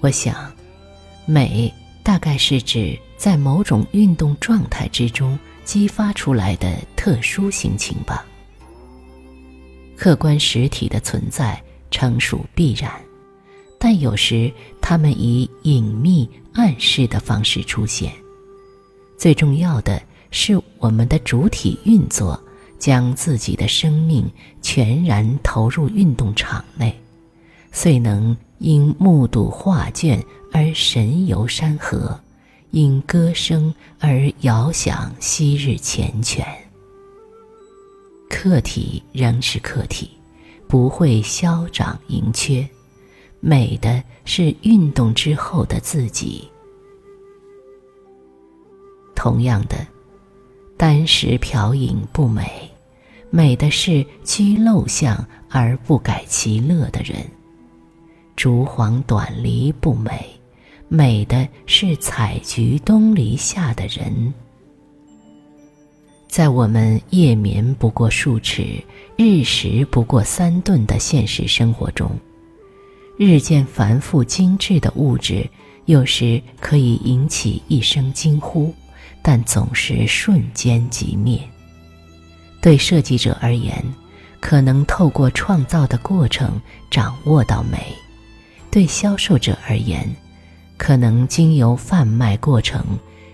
我想，美大概是指在某种运动状态之中激发出来的特殊心情吧。客观实体的存在诚属必然，但有时它们以隐秘暗示的方式出现。最重要的是，我们的主体运作。将自己的生命全然投入运动场内，遂能因目睹画卷而神游山河，因歌声而遥想昔日缱绻。客体仍是客体，不会消长盈缺，美的是运动之后的自己。同样的，单食嫖饮不美。美的是居陋巷而不改其乐的人，烛黄短篱不美；美的是采菊东篱下的人。在我们夜眠不过数尺、日食不过三顿的现实生活中，日渐繁复精致的物质，有时可以引起一声惊呼，但总是瞬间即灭。对设计者而言，可能透过创造的过程掌握到美；对销售者而言，可能经由贩卖过程，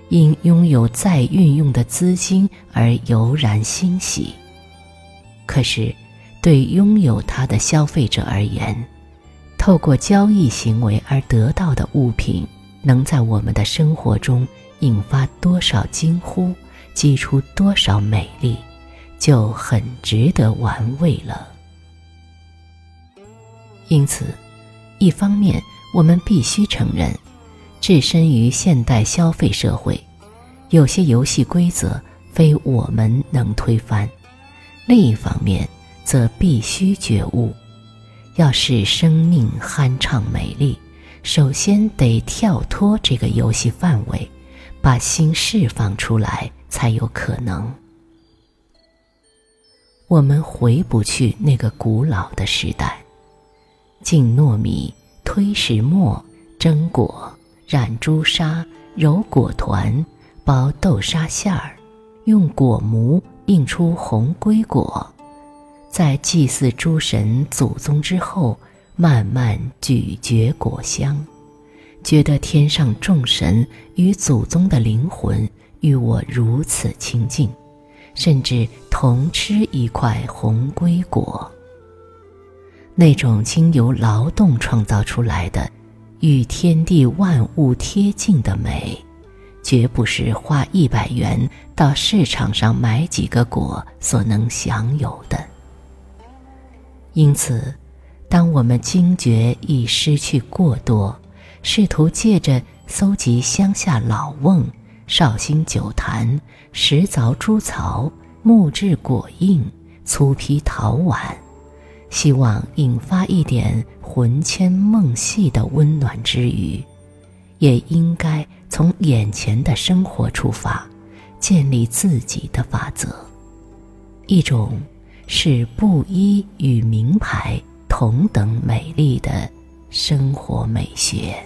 因拥有再运用的资金而油然欣喜。可是，对拥有它的消费者而言，透过交易行为而得到的物品，能在我们的生活中引发多少惊呼，激出多少美丽？就很值得玩味了。因此，一方面我们必须承认，置身于现代消费社会，有些游戏规则非我们能推翻；另一方面，则必须觉悟，要使生命酣畅美丽，首先得跳脱这个游戏范围，把心释放出来，才有可能。我们回不去那个古老的时代，浸糯米、推石磨、蒸果、染朱砂、揉果团、包豆沙馅儿，用果模印出红龟果，在祭祀诸神祖宗之后，慢慢咀嚼果香，觉得天上众神与祖宗的灵魂与我如此亲近。甚至同吃一块红龟果。那种经由劳动创造出来的、与天地万物贴近的美，绝不是花一百元到市场上买几个果所能享有的。因此，当我们惊觉已失去过多，试图借着搜集乡下老瓮。绍兴酒坛、石凿猪槽、木质果印、粗坯陶碗，希望引发一点魂牵梦系的温暖之余，也应该从眼前的生活出发，建立自己的法则。一种是布衣与名牌同等美丽的生活美学。